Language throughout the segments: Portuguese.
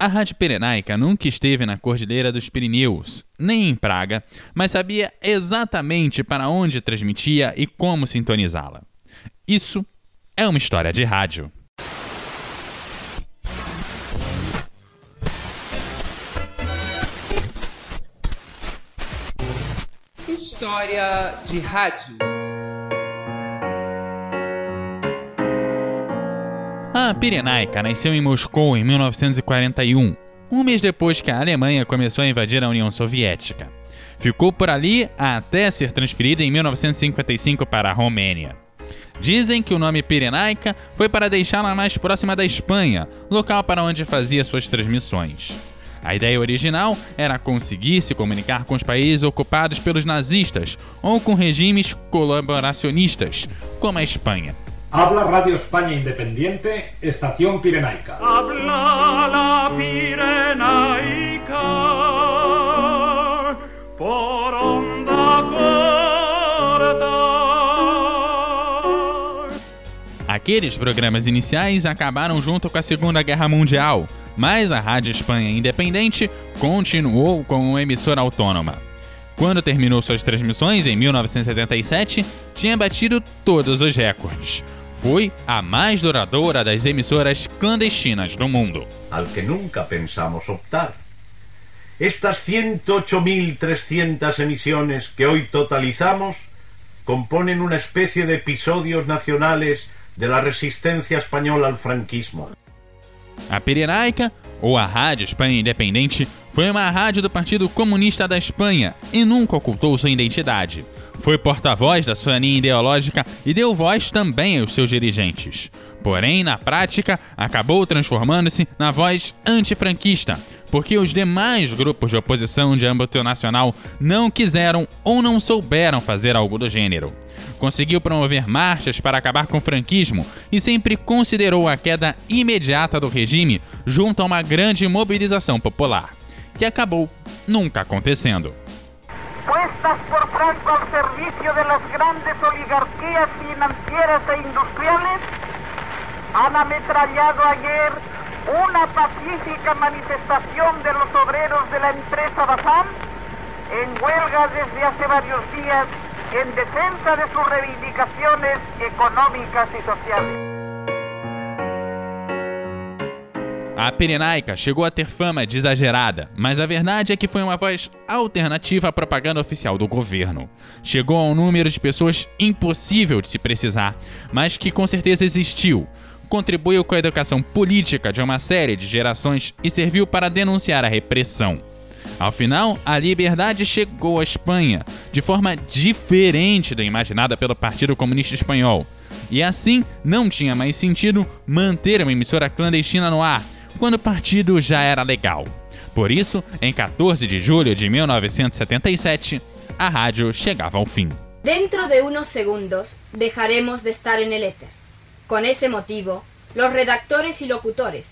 A Rádio Pirenaica nunca esteve na Cordilheira dos Pirineus, nem em Praga, mas sabia exatamente para onde transmitia e como sintonizá-la. Isso é uma história de rádio. História de rádio. A Pirenaica nasceu em Moscou em 1941, um mês depois que a Alemanha começou a invadir a União Soviética. Ficou por ali até ser transferida em 1955 para a Romênia. Dizem que o nome Pirenaica foi para deixá-la mais próxima da Espanha, local para onde fazia suas transmissões. A ideia original era conseguir se comunicar com os países ocupados pelos nazistas ou com regimes colaboracionistas, como a Espanha. Habla Radio España Independiente, Estación Pirenaica. Habla la Pirenaica por onda corta. Aqueles programas iniciais acabaram junto com a Segunda Guerra Mundial, mas a Rádio Espanha Independente continuou como uma emissora autônoma. Quando terminou suas transmissões em 1977, tinha batido todos os recordes. Foi a mais duradoura das emissoras clandestinas do mundo. Al que nunca pensamos optar. Estas 108.300 emisiones que hoy totalizamos componen una especie de episodios nacionales de la resistencia española al franquismo. A Pirenaica, ou a Rádio Espanha Independente, foi uma rádio do Partido Comunista da Espanha e nunca ocultou sua identidade. Foi porta-voz da sua linha ideológica e deu voz também aos seus dirigentes. Porém, na prática, acabou transformando-se na voz antifranquista, porque os demais grupos de oposição de âmbito nacional não quiseram ou não souberam fazer algo do gênero. Conseguiu promover marchas para acabar com o franquismo e sempre considerou a queda imediata do regime junto a uma grande mobilização popular, que acabou nunca acontecendo. puestas por Franco al servicio de las grandes oligarquías financieras e industriales, han ametrallado ayer una pacífica manifestación de los obreros de la empresa Bazán en huelga desde hace varios días en defensa de sus reivindicaciones económicas y sociales. A Pirenaica chegou a ter fama de exagerada, mas a verdade é que foi uma voz alternativa à propaganda oficial do governo. Chegou a um número de pessoas impossível de se precisar, mas que com certeza existiu. Contribuiu com a educação política de uma série de gerações e serviu para denunciar a repressão. Ao final, a liberdade chegou à Espanha, de forma diferente da imaginada pelo Partido Comunista Espanhol. E assim, não tinha mais sentido manter uma emissora clandestina no ar, quando o partido já era legal. Por isso, em 14 de julho de 1977, a rádio chegava ao fim. Dentro de unos segundos dejaremos de estar en el éter. Con ese motivo, los redactores y locutores,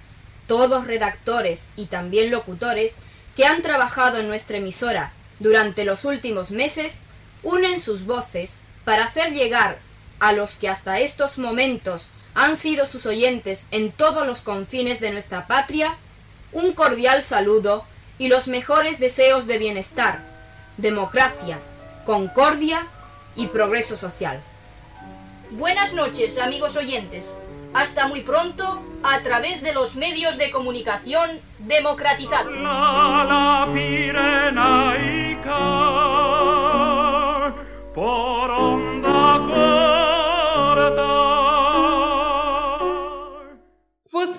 todos redactores y también locutores que han trabajado en nuestra emisora durante los últimos meses, unen sus voces para hacer llegar a los que hasta estos momentos han sido sus oyentes en todos los confines de nuestra patria, un cordial saludo y los mejores deseos de bienestar, democracia, concordia y progreso social. Buenas noches, amigos oyentes. Hasta muy pronto a través de los medios de comunicación democratizados. La, la